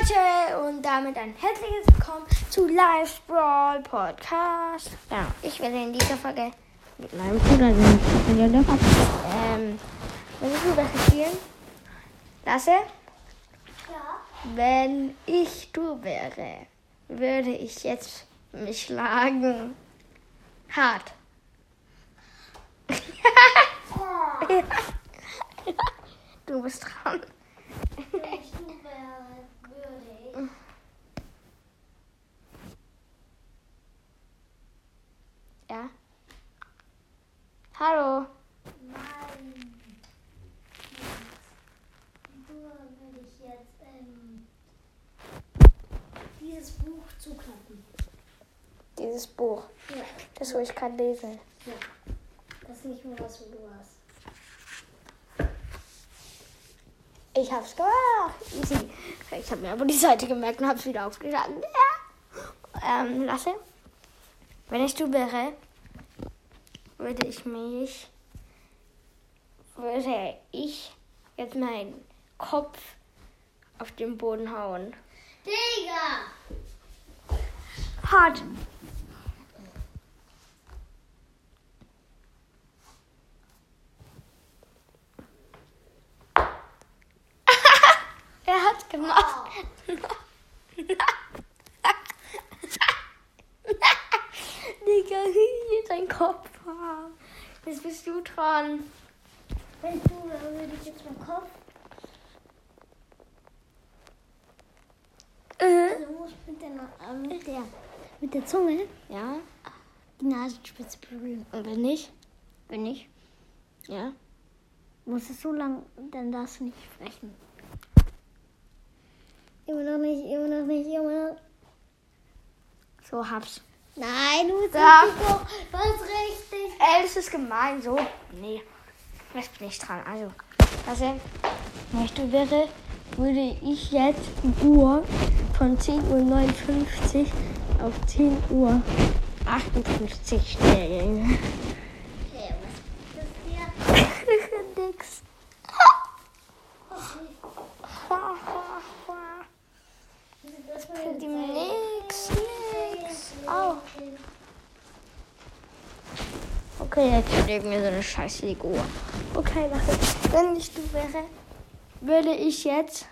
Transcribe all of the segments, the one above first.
Leute und damit ein herzliches Willkommen zu Live Brawl Podcast. Ja, ich werde in dieser Folge mit meinem Bruder ähm, Willst du das spielen? Lasse? Ja. Wenn ich du wäre, würde ich jetzt mich schlagen. Hart. Du bist dran. wenn ich du wäre, würde ich. Ja. Hallo. Nein. Du würde ich jetzt ähm, dieses Buch zuklappen. Dieses Buch, Ja. das wo ich gerade lese. ja. Das ist nicht mehr was, wo du hast. Ich hab's gemacht. Easy. Ich habe mir aber die Seite gemerkt und hab's wieder aufgeschlagen. Ja. Ähm, Lasse. Wenn ich du wäre, würde ich mich. Würde ich jetzt meinen Kopf auf den Boden hauen. Digga! Hart. er hat's gemacht. Digga, hier ist ein Kopf. Jetzt bist du dran. Wenn du wäre, würde ich jetzt meinen Kopf. Äh. Also du musst mit der, äh, mit der, mit der Zunge Ja, die Nasenspitze berühren. und wenn nicht? Wenn nicht? Ja. Du musst es so lang, dann darfst du nicht sprechen. Immer noch nicht, immer noch nicht, immer noch. So hab's. Nein, du bist. Was richtig. Ey, das ist gemein, so. Nee, jetzt bin ich dran. Also, also, wenn ich du wäre, würde ich jetzt die Uhr von 10.59 Uhr auf 10.58 Uhr stellen. Okay, was ist das hier? Nix. Okay. Das war Für die jetzt- nix, nix. Au. Okay, jetzt legen wir so eine scheiß Lego. Okay, warte. Wenn ich du wäre, würde ich jetzt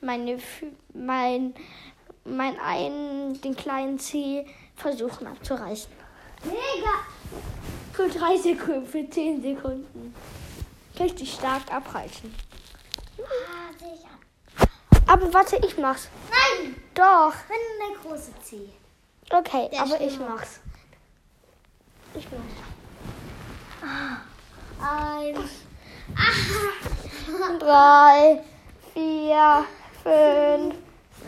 meine, mein, mein einen, den kleinen Zeh versuchen abzureißen. Mega. Für drei Sekunden, für zehn Sekunden. Richtig stark abreißen. Ah, sicher. Aber warte, ich mach's. Nein! Doch. Wenn der große C. Okay, Der aber ich mach's. Ich mach's. Drei, vier, fünf,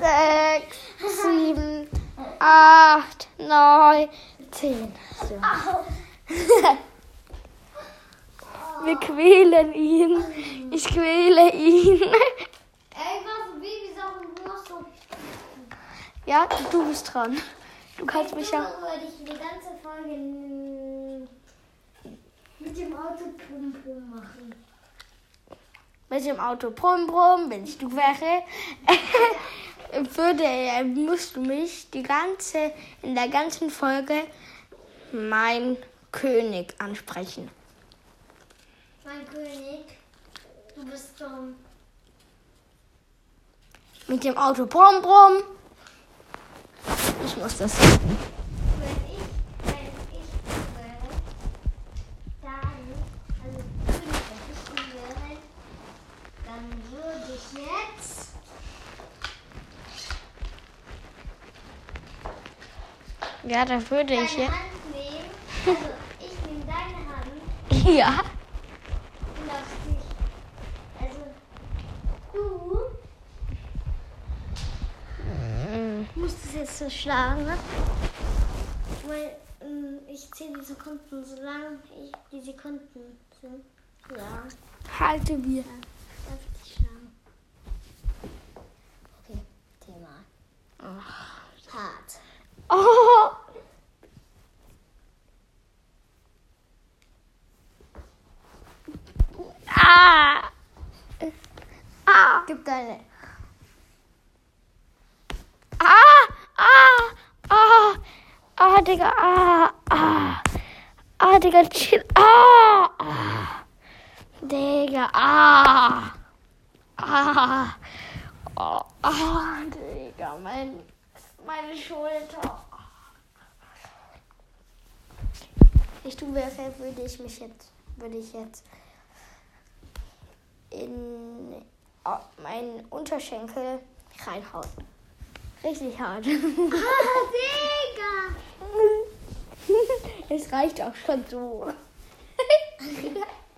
sechs, sieben, acht, neun, zehn. So. Wir quälen ihn. Ich quäle ihn. Ja, du bist dran. Du kannst mich ja. würde ich die ganze Folge mit dem Auto Pum Pum machen. Mit dem Auto brumm brumm, wenn ich du wäre, würde, musst du mich die ganze, in der ganzen Folge mein König ansprechen. Mein König, du bist dumm. Mit dem Auto brumm brumm. Ich muss das. Wenn ich, wenn ich du wäre, dann, also König, wenn ich du wäre, dann würde ich jetzt. Ja, da würde deine ich jetzt. Hand nehmen. Also ich nehme deine Hand Ja. und auf dich. Also du musst es jetzt so schlagen, ne? Weil ähm, ich zähle die Sekunden, solange ich die Sekunden sind. Ja, Halte wir. gibt eine. Ah! Ah! Ah! Ah, Digga! Ah! Ah! Ah, Digga, chill! Ah! ah. Digga! Ah! Ah! Oh, ah, Digga, mein, meine Schulter. Ich tue mir würde ich mich jetzt, würde ich jetzt in meinen Unterschenkel reinhauen. Richtig hart. Ah, Digga. Es reicht auch schon so.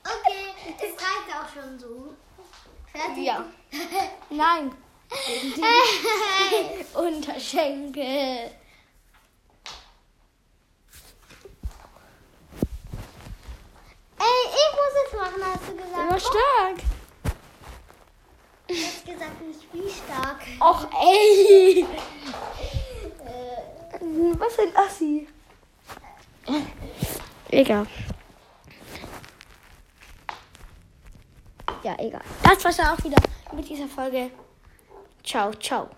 Okay, es reicht auch schon so. Fertig? Ja. Nein. Unterschenkel. Ey, ich muss es machen, hast du gesagt. Immer stark. Gesagt, nicht wie stark. Och, ey. Äh, Was ein Assi. Egal. Ja, egal. Das war's dann auch wieder mit dieser Folge. Ciao, ciao.